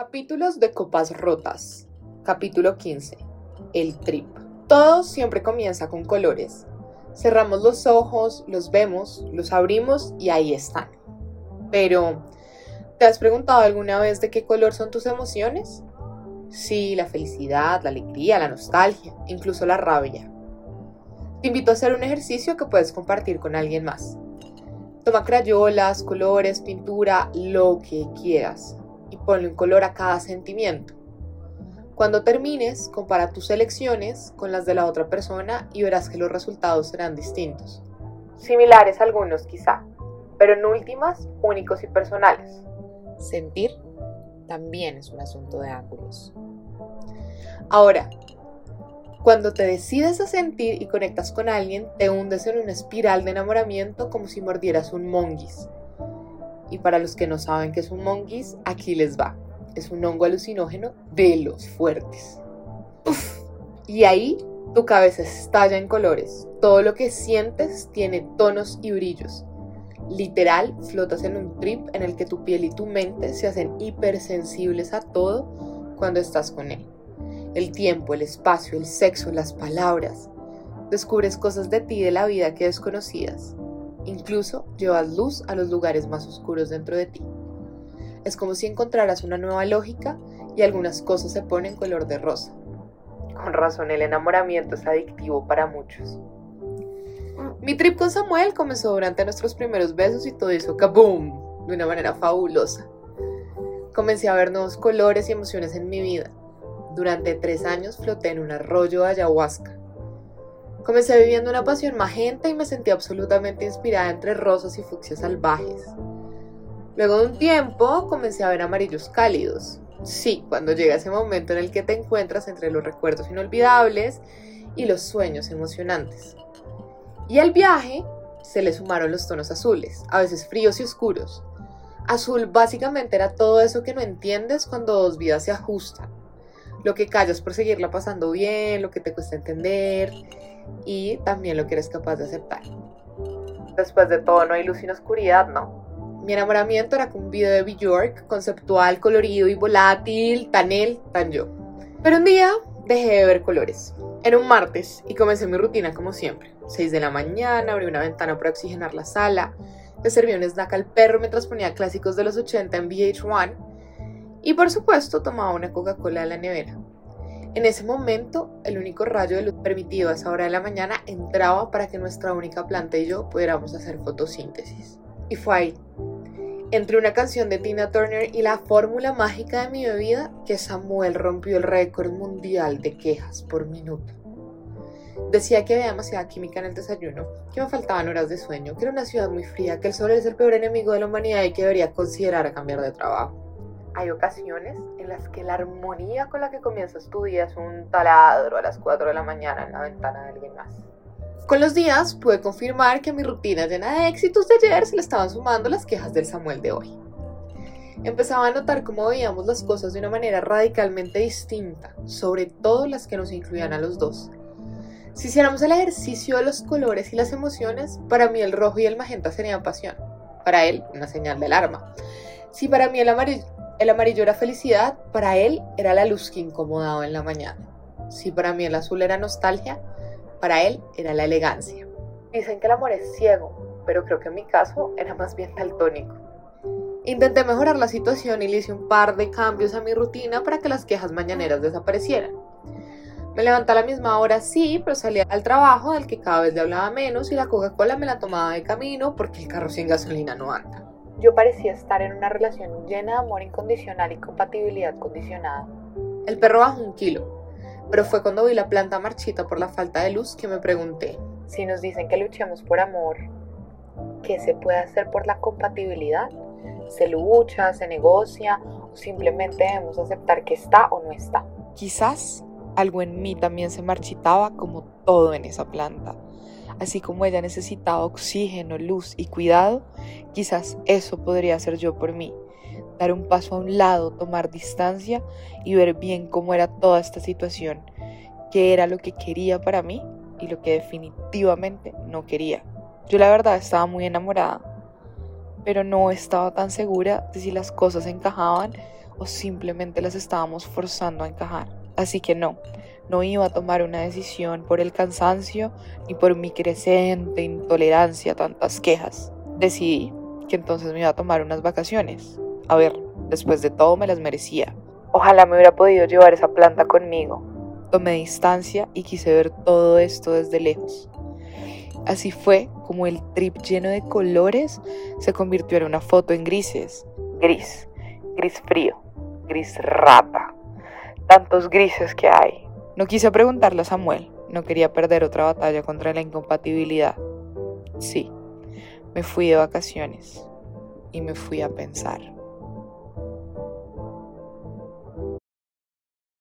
Capítulos de Copas Rotas. Capítulo 15. El trip. Todo siempre comienza con colores. Cerramos los ojos, los vemos, los abrimos y ahí están. Pero, ¿te has preguntado alguna vez de qué color son tus emociones? Sí, la felicidad, la alegría, la nostalgia, incluso la rabia. Te invito a hacer un ejercicio que puedes compartir con alguien más. Toma crayolas, colores, pintura, lo que quieras ponle un color a cada sentimiento. Cuando termines, compara tus elecciones con las de la otra persona y verás que los resultados serán distintos. Similares algunos quizá, pero en últimas únicos y personales. Sentir también es un asunto de ángulos. Ahora, cuando te decides a sentir y conectas con alguien, te hundes en una espiral de enamoramiento como si mordieras un monguis. Y para los que no saben qué es un monguis, aquí les va. Es un hongo alucinógeno de los fuertes. Y ahí tu cabeza estalla en colores. Todo lo que sientes tiene tonos y brillos. Literal, flotas en un trip en el que tu piel y tu mente se hacen hipersensibles a todo cuando estás con él. El tiempo, el espacio, el sexo, las palabras. Descubres cosas de ti y de la vida que desconocías. Incluso llevas luz a los lugares más oscuros dentro de ti. Es como si encontraras una nueva lógica y algunas cosas se ponen color de rosa. Con razón, el enamoramiento es adictivo para muchos. Mi trip con Samuel comenzó durante nuestros primeros besos y todo hizo kaboom de una manera fabulosa. Comencé a ver nuevos colores y emociones en mi vida. Durante tres años floté en un arroyo de ayahuasca. Comencé viviendo una pasión magenta y me sentí absolutamente inspirada entre rosas y fucsias salvajes. Luego de un tiempo comencé a ver amarillos cálidos. Sí, cuando llega ese momento en el que te encuentras entre los recuerdos inolvidables y los sueños emocionantes. Y al viaje se le sumaron los tonos azules, a veces fríos y oscuros. Azul básicamente era todo eso que no entiendes cuando dos vidas se ajustan. Lo que callas por seguirla pasando bien, lo que te cuesta entender, y también lo que eres capaz de aceptar. Después de todo, no hay luz sin oscuridad, ¿no? Mi enamoramiento era con un video de Bjork, conceptual, colorido y volátil, tan él, tan yo. Pero un día dejé de ver colores. Era un martes y comencé mi rutina como siempre. 6 de la mañana, abrí una ventana para oxigenar la sala, le serví un snack al perro mientras ponía clásicos de los 80 en VH1 y por supuesto tomaba una Coca-Cola de la nevera. En ese momento, el único rayo de luz permitido a esa hora de la mañana entraba para que nuestra única planta y yo pudiéramos hacer fotosíntesis. Y fue ahí, entre una canción de Tina Turner y la fórmula mágica de mi bebida, que Samuel rompió el récord mundial de quejas por minuto. Decía que había demasiada química en el desayuno, que me faltaban horas de sueño, que era una ciudad muy fría, que el sol es el peor enemigo de la humanidad y que debería considerar cambiar de trabajo. Hay ocasiones en las que la armonía con la que comienzas tu día es un taladro a las 4 de la mañana en la ventana de alguien más. Con los días pude confirmar que a mi rutina llena de éxitos de ayer se le estaban sumando las quejas del Samuel de hoy. Empezaba a notar cómo veíamos las cosas de una manera radicalmente distinta, sobre todo las que nos incluían a los dos. Si hiciéramos el ejercicio de los colores y las emociones, para mí el rojo y el magenta serían pasión, para él una señal de alarma. Si para mí el amarillo, el amarillo era felicidad, para él era la luz que incomodaba en la mañana. Si para mí el azul era nostalgia, para él era la elegancia. Dicen que el amor es ciego, pero creo que en mi caso era más bien daltónico. Intenté mejorar la situación y le hice un par de cambios a mi rutina para que las quejas mañaneras desaparecieran. Me levanté a la misma hora, sí, pero salía al trabajo del que cada vez le hablaba menos y la Coca-Cola me la tomaba de camino porque el carro sin gasolina no anda. Yo parecía estar en una relación llena de amor incondicional y compatibilidad condicionada. El perro bajó un kilo, pero fue cuando vi la planta marchita por la falta de luz que me pregunté, si nos dicen que luchemos por amor, ¿qué se puede hacer por la compatibilidad? ¿Se lucha, se negocia o simplemente debemos aceptar que está o no está? Quizás algo en mí también se marchitaba como todo en esa planta así como ella necesitaba oxígeno, luz y cuidado, quizás eso podría ser yo por mí. Dar un paso a un lado, tomar distancia y ver bien cómo era toda esta situación, qué era lo que quería para mí y lo que definitivamente no quería. Yo la verdad estaba muy enamorada, pero no estaba tan segura de si las cosas encajaban o simplemente las estábamos forzando a encajar. Así que no, no iba a tomar una decisión por el cansancio ni por mi creciente intolerancia a tantas quejas. Decidí que entonces me iba a tomar unas vacaciones. A ver, después de todo me las merecía. Ojalá me hubiera podido llevar esa planta conmigo. Tomé distancia y quise ver todo esto desde lejos. Así fue como el trip lleno de colores se convirtió en una foto en grises. Gris, gris frío, gris rata. Tantos grises que hay. No quise preguntarle a Samuel, no quería perder otra batalla contra la incompatibilidad. Sí, me fui de vacaciones y me fui a pensar.